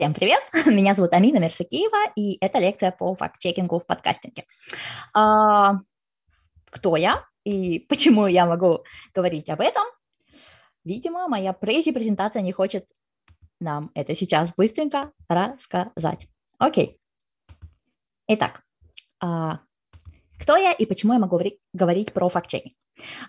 Всем привет! Меня зовут Амина Мерсакиева, и это лекция по факт-чекингу в подкастинге. А, кто я и почему я могу говорить об этом? Видимо, моя прези-презентация не хочет нам это сейчас быстренько рассказать. Окей. Итак, а, кто я и почему я могу говорить про факт-чекинг?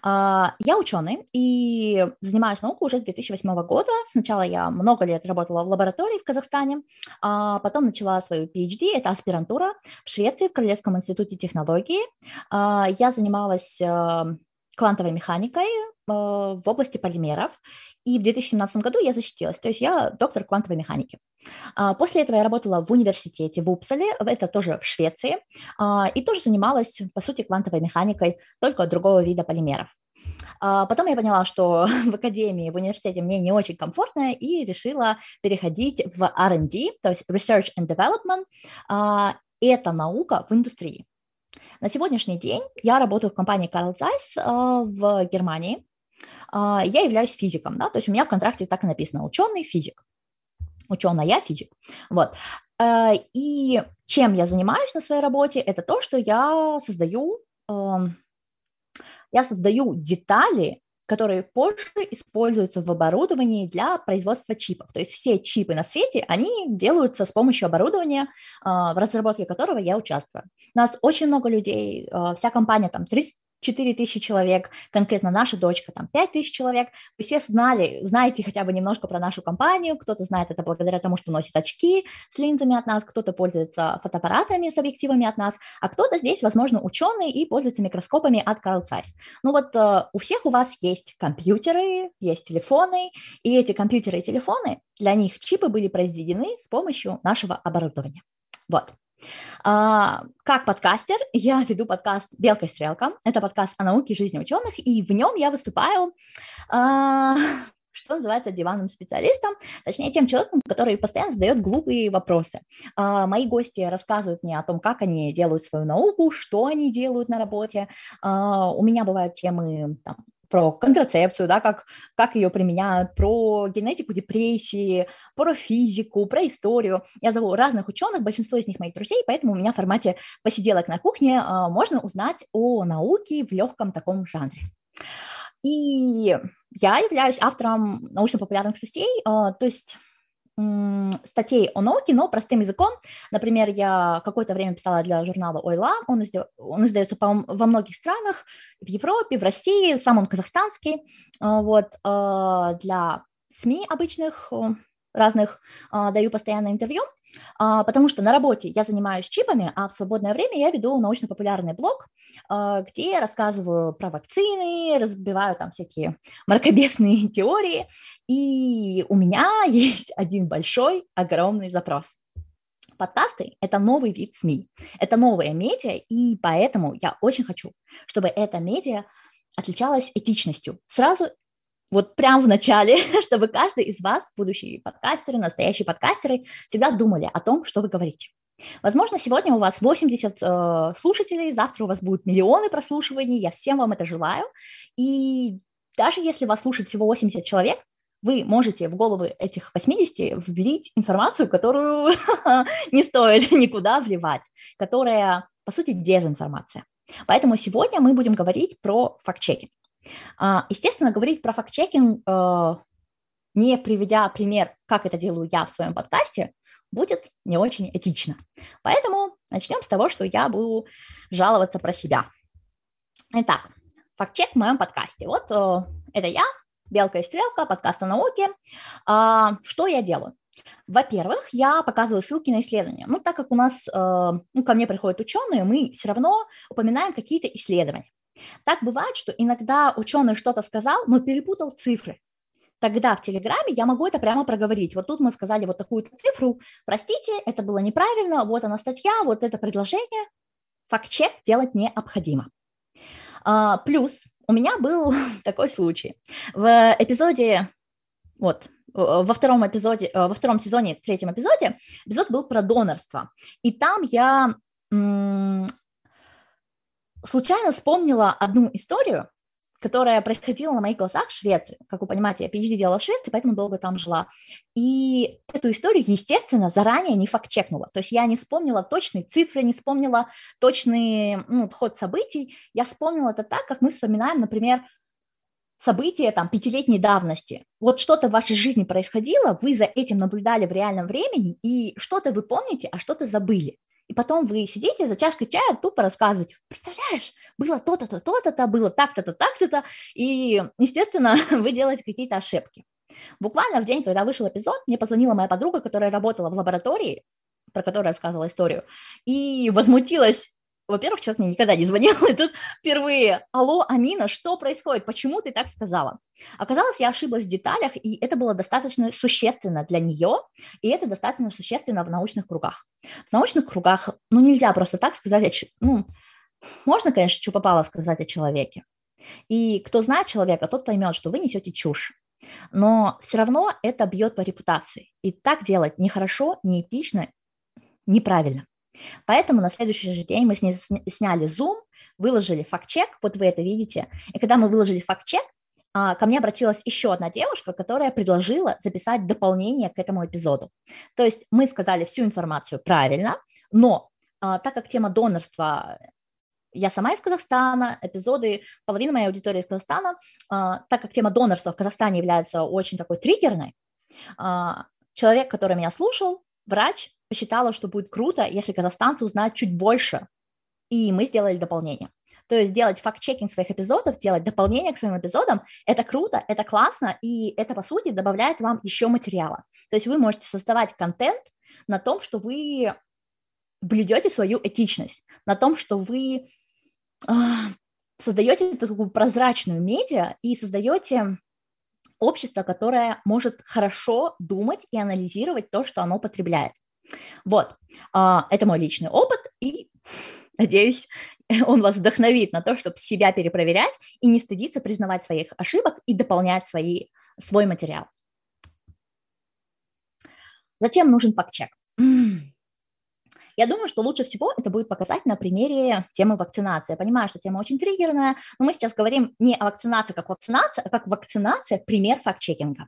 А, я ученый и занимаюсь наукой уже с 2008 года. Сначала я много лет работала в лаборатории в Казахстане, а потом начала свою PhD, это аспирантура в Швеции, в Королевском институте технологии. А, я занималась э, квантовой механикой э, в области полимеров. И в 2017 году я защитилась, то есть я доктор квантовой механики. А, после этого я работала в университете в Упсале, это тоже в Швеции, а, и тоже занималась, по сути, квантовой механикой, только другого вида полимеров. А, потом я поняла, что в академии, в университете мне не очень комфортно, и решила переходить в R&D, то есть Research and Development. Это наука в индустрии. На сегодняшний день я работаю в компании Carl Zeiss э, в Германии. Э, я являюсь физиком, да, то есть у меня в контракте так и написано ученый, физик. Ученая, физик. Вот. Э, и чем я занимаюсь на своей работе, это то, что я создаю, эм, я создаю детали которые позже используются в оборудовании для производства чипов. То есть все чипы на свете, они делаются с помощью оборудования, а, в разработке которого я участвую. У нас очень много людей, а, вся компания, там 30 4 тысячи человек, конкретно наша дочка, там 5 тысяч человек. Вы все знали, знаете хотя бы немножко про нашу компанию, кто-то знает это благодаря тому, что носит очки с линзами от нас, кто-то пользуется фотоаппаратами с объективами от нас, а кто-то здесь, возможно, ученый и пользуется микроскопами от Carl Zeiss. Ну вот э, у всех у вас есть компьютеры, есть телефоны, и эти компьютеры и телефоны, для них чипы были произведены с помощью нашего оборудования. Вот. А, как подкастер я веду подкаст «Белка и стрелка». Это подкаст о науке и жизни ученых, и в нем я выступаю а, что называется диванным специалистом, точнее тем человеком, который постоянно задает глупые вопросы. А, мои гости рассказывают мне о том, как они делают свою науку, что они делают на работе. У меня бывают темы там, про контрацепцию, да, как, как ее применяют, про генетику депрессии, про физику, про историю. Я зову разных ученых, большинство из них моих друзей, поэтому у меня в формате посиделок на кухне э, можно узнать о науке в легком таком жанре. И я являюсь автором научно-популярных статей, э, то есть статей о науке, но простым языком. Например, я какое-то время писала для журнала «Ойла», он, изда... он издается по... во многих странах, в Европе, в России, сам он казахстанский, а, вот, а, для СМИ обычных, разных, а, даю постоянно интервью, потому что на работе я занимаюсь чипами, а в свободное время я веду научно-популярный блог, а, где рассказываю про вакцины, разбиваю там всякие мракобесные теории, и у меня есть один большой, огромный запрос. Подкасты – это новый вид СМИ, это новые медиа, и поэтому я очень хочу, чтобы эта медиа отличалась этичностью. Сразу вот прямо в начале, чтобы каждый из вас, будущие подкастеры, настоящие подкастеры, всегда думали о том, что вы говорите. Возможно, сегодня у вас 80 э, слушателей, завтра у вас будут миллионы прослушиваний, я всем вам это желаю. И даже если вас слушает всего 80 человек, вы можете в головы этих 80 влить информацию, которую не стоит никуда вливать, которая, по сути, дезинформация. Поэтому сегодня мы будем говорить про факт-чекинг. А, естественно, говорить про факт-чекинг, э, не приведя пример, как это делаю я в своем подкасте, будет не очень этично. Поэтому начнем с того, что я буду жаловаться про себя. Итак, факт-чек в моем подкасте. Вот э, это я, Белка и Стрелка, подкаст о науке. А, что я делаю? Во-первых, я показываю ссылки на исследования. Ну, так как у нас, э, ну, ко мне приходят ученые, мы все равно упоминаем какие-то исследования. Так бывает, что иногда ученый что-то сказал, но перепутал цифры. Тогда в Телеграме я могу это прямо проговорить. Вот тут мы сказали вот такую цифру, простите, это было неправильно, вот она статья, вот это предложение. Факт-чек делать необходимо. А, плюс у меня был такой случай. В эпизоде, вот, во втором эпизоде, э, во втором сезоне, третьем эпизоде, эпизод был про донорство. И там я случайно вспомнила одну историю, которая происходила на моих глазах в Швеции. Как вы понимаете, я PhD делала в Швеции, поэтому долго там жила. И эту историю, естественно, заранее не факт-чекнула. То есть я не вспомнила точные цифры, не вспомнила точный ну, ход событий. Я вспомнила это так, как мы вспоминаем, например, события там пятилетней давности. Вот что-то в вашей жизни происходило, вы за этим наблюдали в реальном времени, и что-то вы помните, а что-то забыли. И потом вы сидите за чашкой чая, тупо рассказываете, представляешь, было то-то-то, то-то-то, было так-то-то, так-то-то, и, естественно, вы делаете какие-то ошибки. Буквально в день, когда вышел эпизод, мне позвонила моя подруга, которая работала в лаборатории, про которую я рассказывала историю, и возмутилась во-первых, человек мне никогда не звонил, и тут впервые, алло, Амина, что происходит, почему ты так сказала? Оказалось, я ошиблась в деталях, и это было достаточно существенно для нее, и это достаточно существенно в научных кругах. В научных кругах, ну, нельзя просто так сказать, ну, можно, конечно, что попало сказать о человеке. И кто знает человека, тот поймет, что вы несете чушь. Но все равно это бьет по репутации. И так делать нехорошо, неэтично, неправильно. Поэтому на следующий же день мы с ней сняли Zoom, выложили факт-чек, вот вы это видите. И когда мы выложили факт-чек, а, ко мне обратилась еще одна девушка, которая предложила записать дополнение к этому эпизоду. То есть мы сказали всю информацию правильно, но а, так как тема донорства я сама из Казахстана, эпизоды, половина моей аудитории из Казахстана, а, так как тема донорства в Казахстане является очень такой триггерной, человек, который меня слушал, врач, посчитала, что будет круто, если казахстанцы узнают чуть больше. И мы сделали дополнение. То есть делать факт-чекинг своих эпизодов, делать дополнение к своим эпизодам, это круто, это классно, и это, по сути, добавляет вам еще материала. То есть вы можете создавать контент на том, что вы блюдете свою этичность, на том, что вы э, создаете такую прозрачную медиа и создаете общество, которое может хорошо думать и анализировать то, что оно потребляет. Вот, а, это мой личный опыт, и надеюсь, он вас вдохновит на то, чтобы себя перепроверять и не стыдиться признавать своих ошибок и дополнять свои, свой материал. Зачем нужен факт-чек? Я думаю, что лучше всего это будет показать на примере темы вакцинации. Я понимаю, что тема очень триггерная, но мы сейчас говорим не о вакцинации как вакцинация, а как вакцинация, пример факт-чекинга.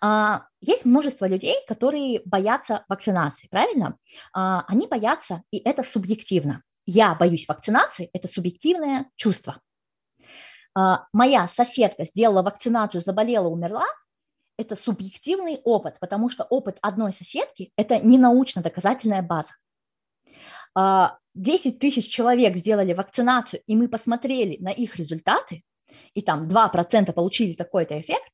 А, есть множество людей, которые боятся вакцинации, правильно? А, они боятся, и это субъективно. Я боюсь вакцинации, это субъективное чувство. А, моя соседка сделала вакцинацию, заболела, умерла, это субъективный опыт, потому что опыт одной соседки – это не научно-доказательная база. 10 а, тысяч человек сделали вакцинацию, и мы посмотрели на их результаты, и там 2% получили такой-то эффект,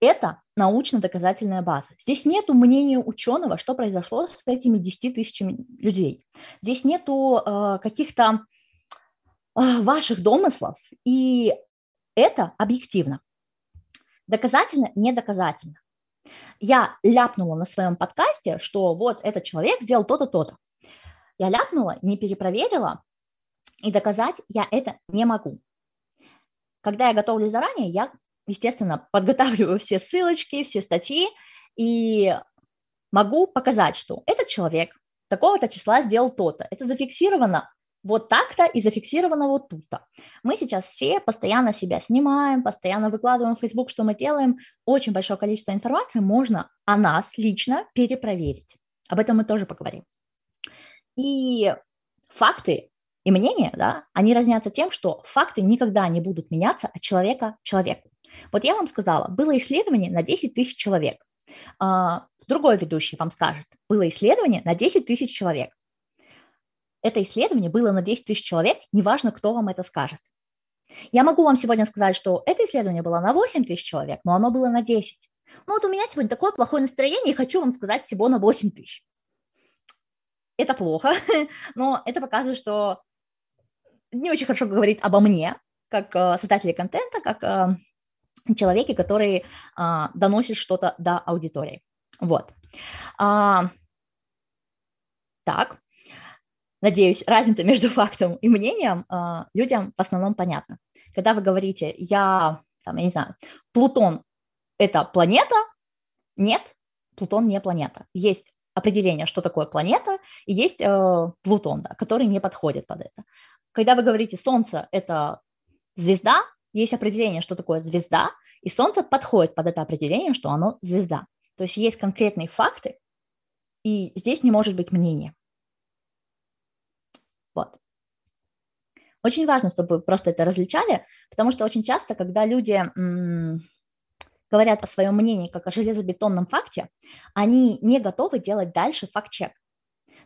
это научно-доказательная база. Здесь нету мнения ученого, что произошло с этими 10 тысячами людей. Здесь нету э, каких-то э, ваших домыслов, и это объективно. Доказательно, не доказательно. Я ляпнула на своем подкасте, что вот этот человек сделал то-то, то-то. Я ляпнула, не перепроверила, и доказать я это не могу. Когда я готовлю заранее, я, естественно, подготавливаю все ссылочки, все статьи, и могу показать, что этот человек такого-то числа сделал то-то. Это зафиксировано вот так-то и зафиксировано вот тут-то. Мы сейчас все постоянно себя снимаем, постоянно выкладываем в Facebook, что мы делаем. Очень большое количество информации можно о нас лично перепроверить. Об этом мы тоже поговорим. И факты и мнения, да, они разнятся тем, что факты никогда не будут меняться от человека к человеку. Вот я вам сказала, было исследование на 10 тысяч человек. А, другой ведущий вам скажет, было исследование на 10 тысяч человек. Это исследование было на 10 тысяч человек, неважно, кто вам это скажет. Я могу вам сегодня сказать, что это исследование было на 8 тысяч человек, но оно было на 10. Ну вот у меня сегодня такое плохое настроение, и хочу вам сказать всего на 8 тысяч это плохо, но это показывает, что не очень хорошо говорит обо мне, как э, создателе контента, как э, человеке, который э, доносит что-то до аудитории. Вот. А, так, надеюсь, разница между фактом и мнением людям в основном понятна. Когда вы говорите, я, там, я не знаю, Плутон – это планета, нет, Плутон не планета. Есть определение, что такое планета, и есть э, Плутон, да, который не подходит под это. Когда вы говорите Солнце – это звезда, есть определение, что такое звезда, и Солнце подходит под это определение, что оно звезда. То есть есть конкретные факты, и здесь не может быть мнения. Вот. Очень важно, чтобы вы просто это различали, потому что очень часто, когда люди м- говорят о своем мнении как о железобетонном факте, они не готовы делать дальше факт-чек.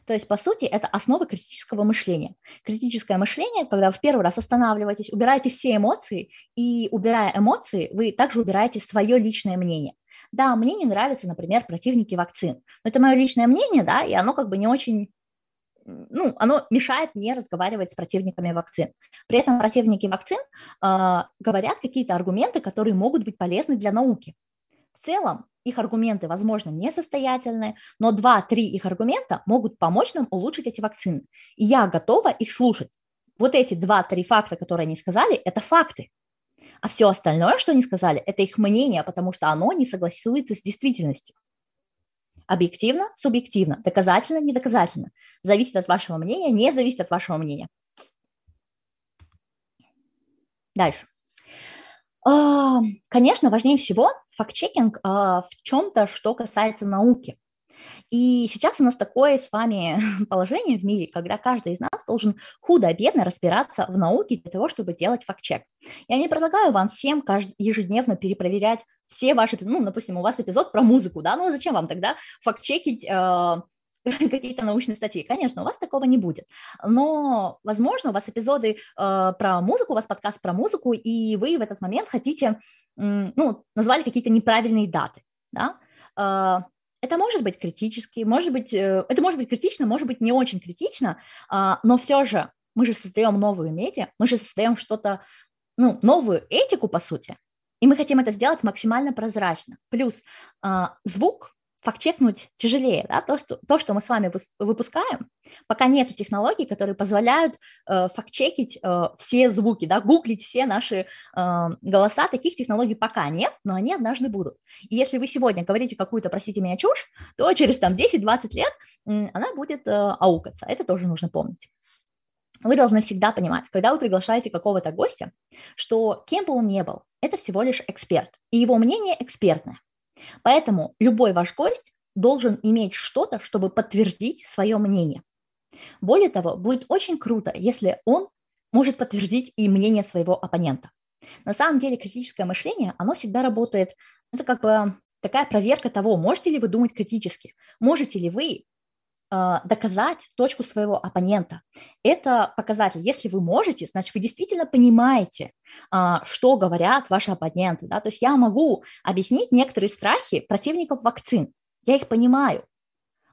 То есть, по сути, это основа критического мышления. Критическое мышление, когда в первый раз останавливаетесь, убираете все эмоции, и убирая эмоции, вы также убираете свое личное мнение. Да, мне не нравятся, например, противники вакцин. Но это мое личное мнение, да, и оно как бы не очень ну, оно мешает мне разговаривать с противниками вакцин. При этом противники вакцин э, говорят какие-то аргументы, которые могут быть полезны для науки. В целом, их аргументы, возможно, несостоятельны, но два-три их аргумента могут помочь нам улучшить эти вакцины. И я готова их слушать. Вот эти два-три факта, которые они сказали, это факты. А все остальное, что они сказали, это их мнение, потому что оно не согласуется с действительностью. Объективно, субъективно, доказательно, недоказательно. Зависит от вашего мнения, не зависит от вашего мнения. Дальше. А, конечно, важнее всего факт-чекинг а, в чем-то, что касается науки. И сейчас у нас такое с вами положение в мире, когда каждый из нас должен худо-бедно разбираться в науке для того, чтобы делать факт-чек. Я не предлагаю вам всем ежедневно перепроверять все ваши, ну, допустим, у вас эпизод про музыку, да, ну зачем вам тогда факт-чекить э, какие-то научные статьи. Конечно, у вас такого не будет. Но, возможно, у вас эпизоды э, про музыку, у вас подкаст про музыку, и вы в этот момент хотите, э, ну, назвали какие-то неправильные даты, да, э, это может быть критически, может быть, э, это может быть критично, может быть не очень критично, а, но все же мы же создаем новую медиа, мы же создаем что-то, ну, новую этику, по сути, и мы хотим это сделать максимально прозрачно. Плюс а, звук факт-чекнуть тяжелее. Да? То, что, то, что мы с вами выпускаем, пока нет технологий, которые позволяют э, факт-чекить э, все звуки, да? гуглить все наши э, голоса, таких технологий пока нет, но они однажды будут. И если вы сегодня говорите какую-то, простите меня, чушь, то через там 10-20 лет э, она будет э, аукаться. Это тоже нужно помнить. Вы должны всегда понимать, когда вы приглашаете какого-то гостя, что кем бы он ни был, это всего лишь эксперт, и его мнение экспертное. Поэтому любой ваш гость должен иметь что-то, чтобы подтвердить свое мнение. Более того, будет очень круто, если он может подтвердить и мнение своего оппонента. На самом деле критическое мышление, оно всегда работает, это как бы такая проверка того, можете ли вы думать критически, можете ли вы доказать точку своего оппонента. Это показатель. Если вы можете, значит, вы действительно понимаете, а, что говорят ваши оппоненты. Да? То есть я могу объяснить некоторые страхи противников вакцин. Я их понимаю.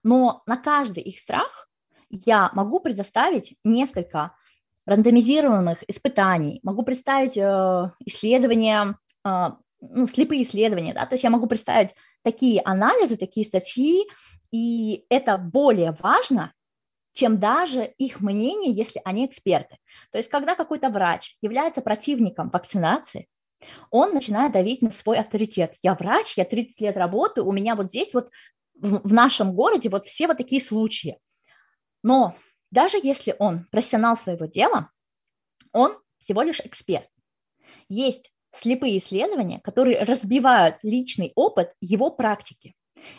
Но на каждый их страх я могу предоставить несколько рандомизированных испытаний, могу представить э, исследования, э, ну, слепые исследования, да, то есть я могу представить такие анализы, такие статьи, и это более важно, чем даже их мнение, если они эксперты. То есть, когда какой-то врач является противником вакцинации, он начинает давить на свой авторитет. Я врач, я 30 лет работаю, у меня вот здесь вот в, нашем городе вот все вот такие случаи. Но даже если он профессионал своего дела, он всего лишь эксперт. Есть слепые исследования, которые разбивают личный опыт его практики.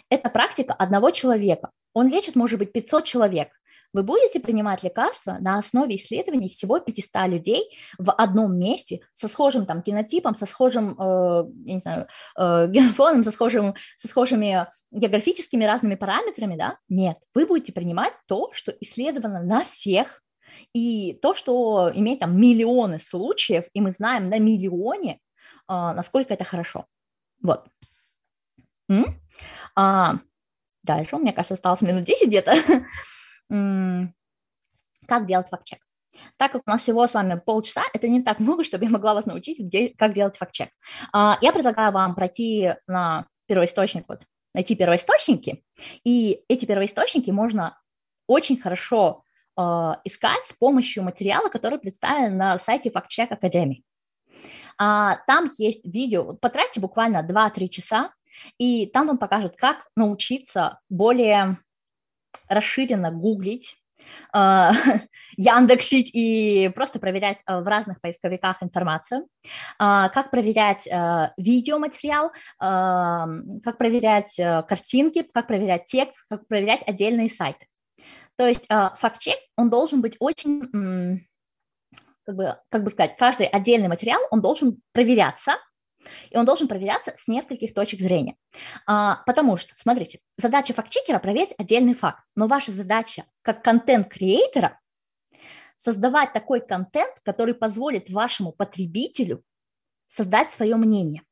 Это практика одного человека. Он лечит, может быть, 500 человек. Вы будете принимать лекарства на основе исследований всего 500 людей в одном месте со схожим там генотипом, со схожим, э, я не знаю, э, генофоном, со, схожим, со схожими географическими разными параметрами, да? Нет, вы будете принимать то, что исследовано на всех, и то, что имеет там миллионы случаев, и мы знаем на миллионе, насколько это хорошо. Вот. М? А, дальше, мне кажется, осталось минут 10 где-то. как делать факт-чек? Так как у нас всего с вами полчаса, это не так много, чтобы я могла вас научить, где, как делать факт-чек. А, я предлагаю вам пройти на первоисточник, вот, найти первоисточники, и эти первоисточники можно очень хорошо э, искать с помощью материала, который представлен на сайте Fact Check Academy. А, там есть видео, потратьте буквально 2-3 часа, и там вам покажут, как научиться более расширенно гуглить, э, яндексить и просто проверять э, в разных поисковиках информацию, как проверять видеоматериал, как проверять картинки, как проверять текст, как проверять отдельные сайты. То есть факт-чек, он должен быть очень, как бы, как бы сказать, каждый отдельный материал, он должен проверяться, и он должен проверяться с нескольких точек зрения. А, потому что, смотрите, задача фактчекера – проверить отдельный факт, но ваша задача как контент-креатора – создавать такой контент, который позволит вашему потребителю создать свое мнение.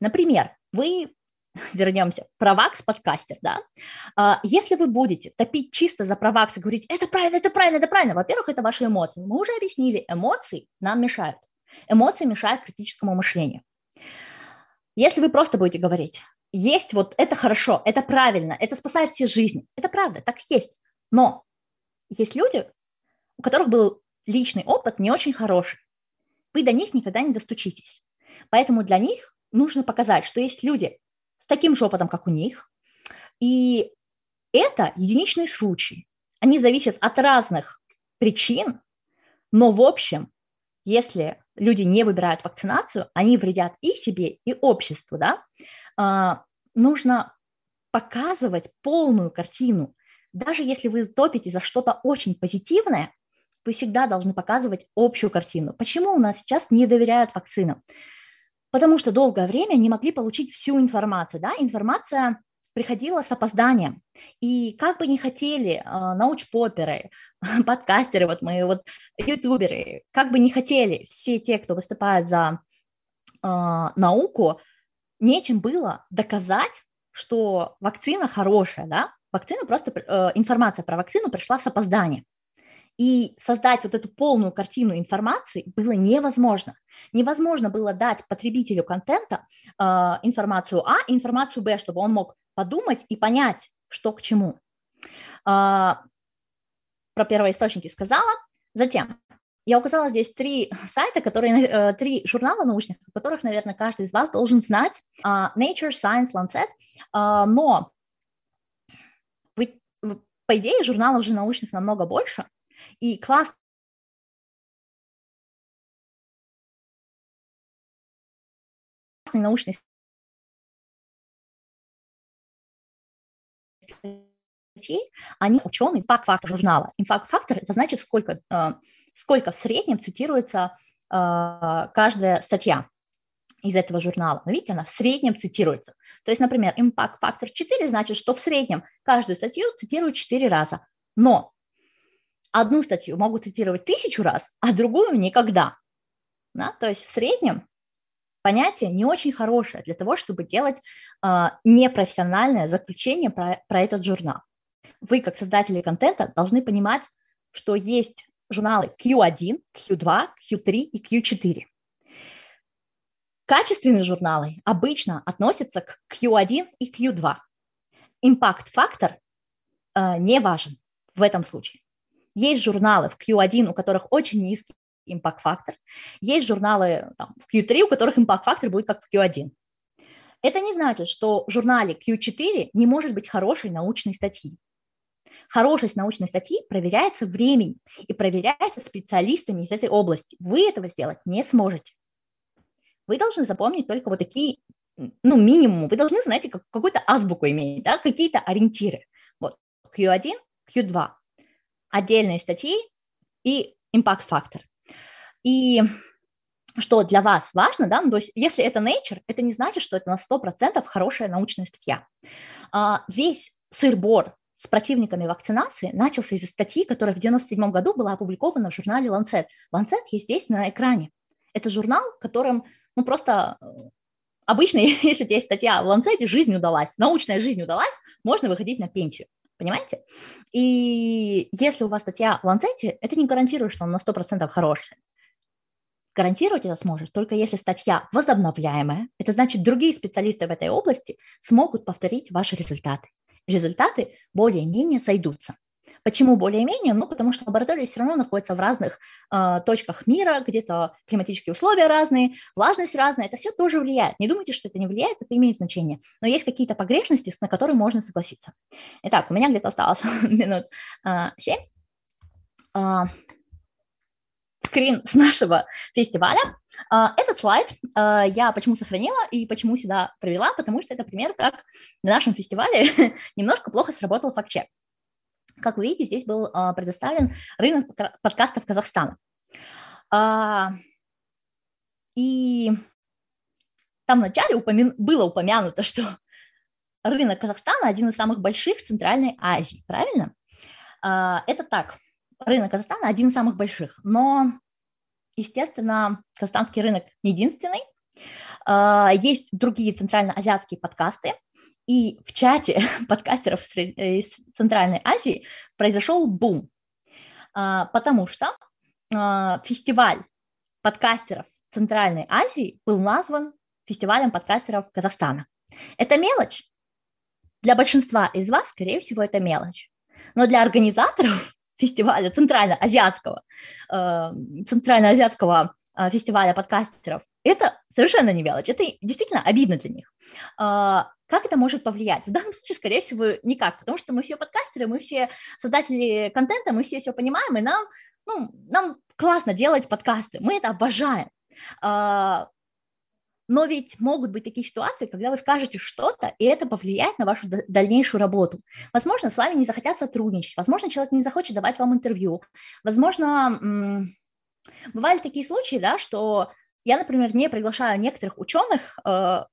Например, вы вернемся, провакс подкастер, да, а, если вы будете топить чисто за провакс и говорить, это правильно, это правильно, это правильно, во-первых, это ваши эмоции. Мы уже объяснили, эмоции нам мешают. Эмоции мешают критическому мышлению. Если вы просто будете говорить, есть вот это хорошо, это правильно, это спасает все жизни, это правда, так есть. Но есть люди, у которых был личный опыт не очень хороший. Вы до них никогда не достучитесь. Поэтому для них нужно показать, что есть люди с таким же опытом, как у них, и это единичные случаи. Они зависят от разных причин, но в общем, если люди не выбирают вакцинацию, они вредят и себе, и обществу, да, а, нужно показывать полную картину. Даже если вы топите за что-то очень позитивное, вы всегда должны показывать общую картину. Почему у нас сейчас не доверяют вакцинам? Потому что долгое время не могли получить всю информацию. Да? Информация приходила с опозданием. И как бы не хотели э, научпоперы, подкастеры, вот мы, вот ютуберы, как бы не хотели все те, кто выступает за э, науку, нечем было доказать, что вакцина хорошая, да? Вакцина просто, э, информация про вакцину пришла с опозданием. И создать вот эту полную картину информации было невозможно. Невозможно было дать потребителю контента э, информацию А и информацию Б, чтобы он мог подумать и понять, что к чему. Э, про первоисточники сказала. Затем я указала здесь три сайта, которые, э, три журнала научных, которых, наверное, каждый из вас должен знать. Uh, Nature, Science, Lancet. Но вы, по идее, журналов же научных намного больше, и класс научный статьи, они ученые, импакт-фактор журнала. Импакт-фактор – это значит, сколько, э, сколько в среднем цитируется э, каждая статья из этого журнала. Но видите, она в среднем цитируется. То есть, например, импакт-фактор 4 значит, что в среднем каждую статью цитируют 4 раза. Но одну статью могу цитировать тысячу раз, а другую никогда. Да? То есть в среднем понятие не очень хорошее для того, чтобы делать э, непрофессиональное заключение про, про этот журнал. Вы, как создатели контента, должны понимать, что есть журналы Q1, Q2, Q3 и Q4. Качественные журналы обычно относятся к Q1 и Q2. Импакт-фактор э, не важен в этом случае. Есть журналы в Q1, у которых очень низкий импакт-фактор. Есть журналы там, в Q3, у которых импакт-фактор будет как в Q1. Это не значит, что в журнале Q4 не может быть хорошей научной статьи. Хорошесть научной статьи проверяется временем и проверяется специалистами из этой области. Вы этого сделать не сможете. Вы должны запомнить только вот такие, ну, минимум. Вы должны, знаете, как, какую-то азбуку иметь, да, какие-то ориентиры. Вот Q1, Q2 отдельные статьи и импакт-фактор. И что для вас важно, да, ну, то есть если это Nature, это не значит, что это на 100% хорошая научная статья. А, весь сыр-бор с противниками вакцинации начался из статьи, которая в 1997 году была опубликована в журнале Lancet. Lancet есть здесь на экране. Это журнал, которым, ну, просто э, обычно, если у тебя есть статья в Lancet, жизнь удалась, научная жизнь удалась, можно выходить на пенсию понимаете? И если у вас статья в Ланцете, это не гарантирует, что она на 100% хорошая. Гарантировать это сможет только если статья возобновляемая. Это значит, другие специалисты в этой области смогут повторить ваши результаты. Результаты более-менее сойдутся. Почему более-менее? Ну, потому что лаборатории все равно находятся в разных э, точках мира, где-то климатические условия разные, влажность разная, это все тоже влияет. Не думайте, что это не влияет, это имеет значение. Но есть какие-то погрешности, на которые можно согласиться. Итак, у меня где-то осталось минут э, 7. скрин с нашего фестиваля. Этот слайд я почему сохранила и почему сюда привела, потому что это пример, как на нашем фестивале немножко плохо сработал факт-чек. Как вы видите, здесь был предоставлен рынок подкастов Казахстана. И там вначале упомя... было упомянуто, что рынок Казахстана один из самых больших в Центральной Азии, правильно? А, это так, рынок Казахстана один из самых больших, но, естественно, казахстанский рынок не единственный. А, есть другие центральноазиатские подкасты, и в чате подкастеров из Центральной Азии произошел бум, а, потому что фестиваль подкастеров Центральной Азии был назван фестивалем подкастеров Казахстана. Это мелочь. Для большинства из вас, скорее всего, это мелочь. Но для организаторов фестиваля центральноазиатского, э, центральноазиатского э, фестиваля подкастеров, это совершенно не мелочь. Это действительно обидно для них. Э, как это может повлиять? В данном случае, скорее всего, никак, потому что мы все подкастеры, мы все создатели контента, мы все все понимаем, и нам, ну, нам классно делать подкасты, мы это обожаем. А, но ведь могут быть такие ситуации, когда вы скажете что-то, и это повлияет на вашу дальнейшую работу. Возможно, с вами не захотят сотрудничать, возможно, человек не захочет давать вам интервью, возможно, бывали такие случаи, да, что я, например, не приглашаю некоторых ученых, э,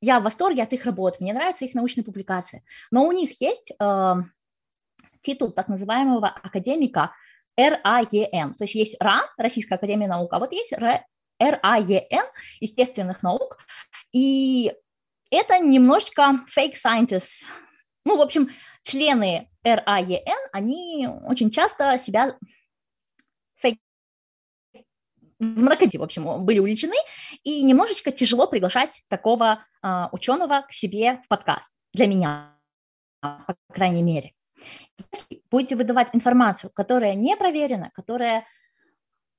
я в восторге от их работ, мне нравятся их научные публикации, но у них есть э, титул так называемого академика РАЕН, то есть есть РА, Российская Академия Наук, а вот есть РАЕН, естественных наук, и это немножечко fake scientists. Ну, в общем, члены РАЕН, они очень часто себя в мракоте, в общем, были увлечены, и немножечко тяжело приглашать такого э, ученого к себе в подкаст. Для меня, по крайней мере. Если будете выдавать информацию, которая не проверена, которая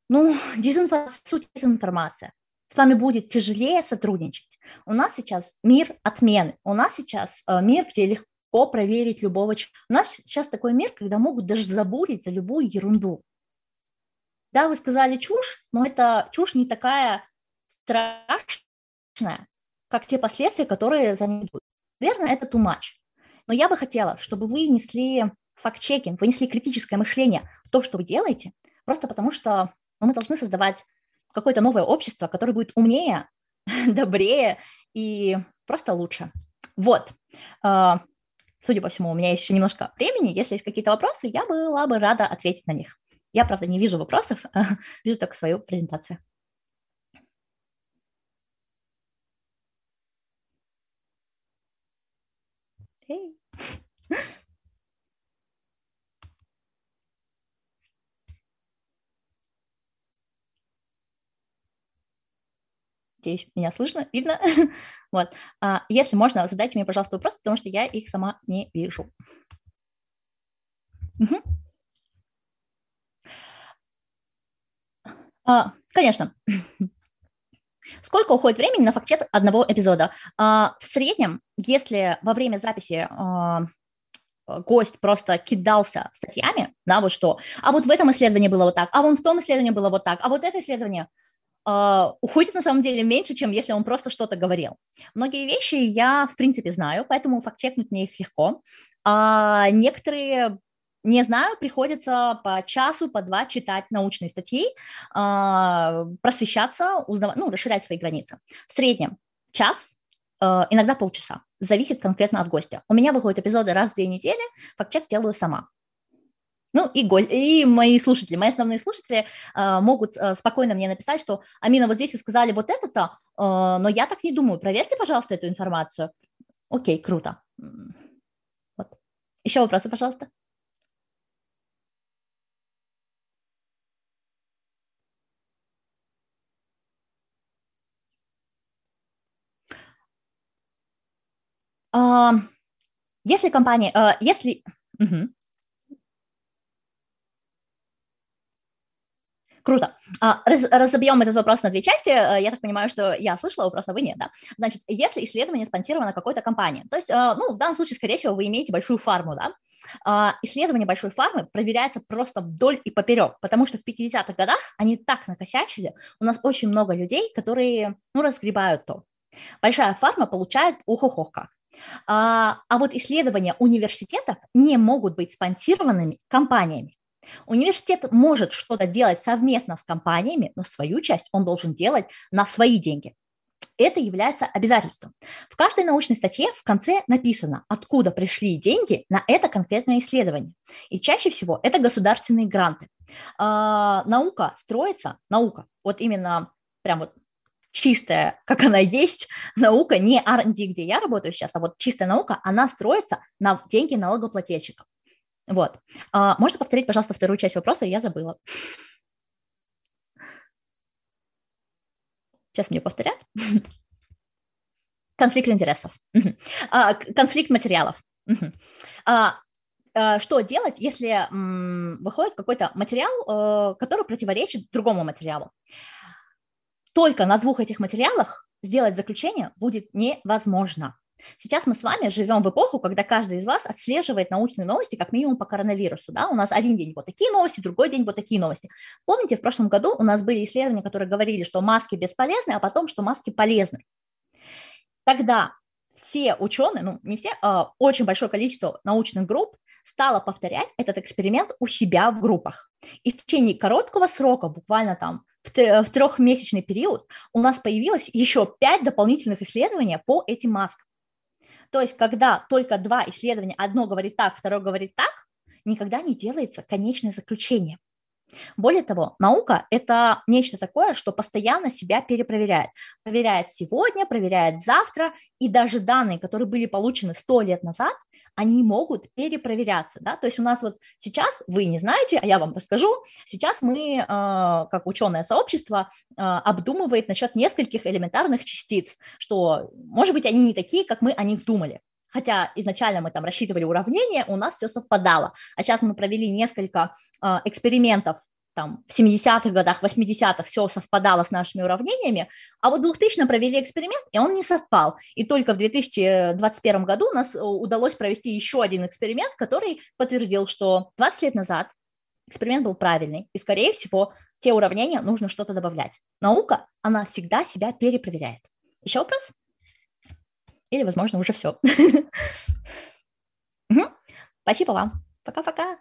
ну, дезинформация, суть дезинформация. С вами будет тяжелее сотрудничать. У нас сейчас мир отмены. У нас сейчас э, мир, где легко проверить любого человека. У нас сейчас такой мир, когда могут даже забурить за любую ерунду. Да, вы сказали чушь, но это чушь не такая страшная, как те последствия, которые за ней идут. Верно, это too much. Но я бы хотела, чтобы вы несли факт-чекинг, вы несли критическое мышление в то, что вы делаете, просто потому что но мы должны создавать какое-то новое общество, которое будет умнее, добрее и просто лучше. Вот. А, судя по всему, у меня есть еще немножко времени. Если есть какие-то вопросы, я была бы рада ответить на них. Я, правда, не вижу вопросов, вижу только свою презентацию. Hey. Надеюсь, меня слышно, видно. вот. А, если можно, задайте мне, пожалуйста, вопросы, потому что я их сама не вижу. Угу. А, конечно. Сколько уходит времени на факт-чек одного эпизода? А, в среднем, если во время записи а, гость просто кидался статьями, да, вот что, а вот в этом исследовании было вот так, а вон в том исследовании было вот так, а вот это исследование, Uh, уходит на самом деле меньше, чем если он просто что-то говорил. Многие вещи я, в принципе, знаю, поэтому факт-чекнуть мне их легко. А некоторые не знаю, приходится по часу, по два читать научные статьи, а, просвещаться, узнавать, ну, расширять свои границы. В среднем час, а, иногда полчаса. Зависит конкретно от гостя. У меня выходят эпизоды раз в две недели, факт-чек делаю сама. Ну и, го... и мои слушатели, мои основные слушатели э, могут э, спокойно мне написать, что Амина, вот здесь вы сказали вот это-то, э, но я так не думаю. Проверьте, пожалуйста, эту информацию. Окей, круто. Вот. Еще вопросы, пожалуйста. Если компания, uh, если, uh-huh. Круто. А, раз, разобьем этот вопрос на две части. Э, я так понимаю, что я слышала вопрос, а вы нет, да? Значит, если исследование спонсировано какой-то компанией, то есть, э, ну, в данном случае, скорее всего, вы имеете большую фарму, да? А, исследование большой фармы проверяется просто вдоль и поперек, потому что в 50-х годах они так накосячили, у нас очень много людей, которые, ну, разгребают то. Большая фарма получает ох-ох-ох как. А, а вот исследования университетов не могут быть спонсированными компаниями. Университет может что-то делать совместно с компаниями, но свою часть он должен делать на свои деньги. Это является обязательством. В каждой научной статье в конце написано, откуда пришли деньги на это конкретное исследование. И чаще всего это государственные гранты. А, наука строится, наука, вот именно прям вот чистая, как она есть, наука, не R&D, где я работаю сейчас, а вот чистая наука, она строится на деньги налогоплательщиков. Вот. А, можно повторить, пожалуйста, вторую часть вопроса? Я забыла. Сейчас мне повторят. Конфликт интересов. А, конфликт материалов. А, а, что делать, если выходит какой-то материал, э, который противоречит другому материалу? Только на двух этих материалах сделать заключение будет невозможно. Сейчас мы с вами живем в эпоху, когда каждый из вас отслеживает научные новости как минимум по коронавирусу. Да? У нас один день вот такие новости, другой день вот такие новости. Помните, в прошлом году у нас были исследования, которые говорили, что маски бесполезны, а потом, что маски полезны. Тогда все ученые, ну не все, а очень большое количество научных групп стало повторять этот эксперимент у себя в группах. И в течение короткого срока, буквально там в трехмесячный период, у нас появилось еще пять дополнительных исследований по этим маскам. То есть, когда только два исследования, одно говорит так, второе говорит так, никогда не делается конечное заключение. Более того, наука – это нечто такое, что постоянно себя перепроверяет. Проверяет сегодня, проверяет завтра, и даже данные, которые были получены сто лет назад, они могут перепроверяться. Да? То есть у нас вот сейчас, вы не знаете, а я вам расскажу, сейчас мы, э, как ученое сообщество, э, обдумывает насчет нескольких элементарных частиц, что, может быть, они не такие, как мы о них думали. Хотя изначально мы там рассчитывали уравнение, у нас все совпадало. А сейчас мы провели несколько э, экспериментов там в 70-х годах, 80-х все совпадало с нашими уравнениями, а вот в 2000 провели эксперимент, и он не совпал. И только в 2021 году у нас э, удалось провести еще один эксперимент, который подтвердил, что 20 лет назад эксперимент был правильный, и, скорее всего, те уравнения нужно что-то добавлять. Наука, она всегда себя перепроверяет. Еще вопрос? Или, возможно, уже все. Спасибо вам. Пока-пока.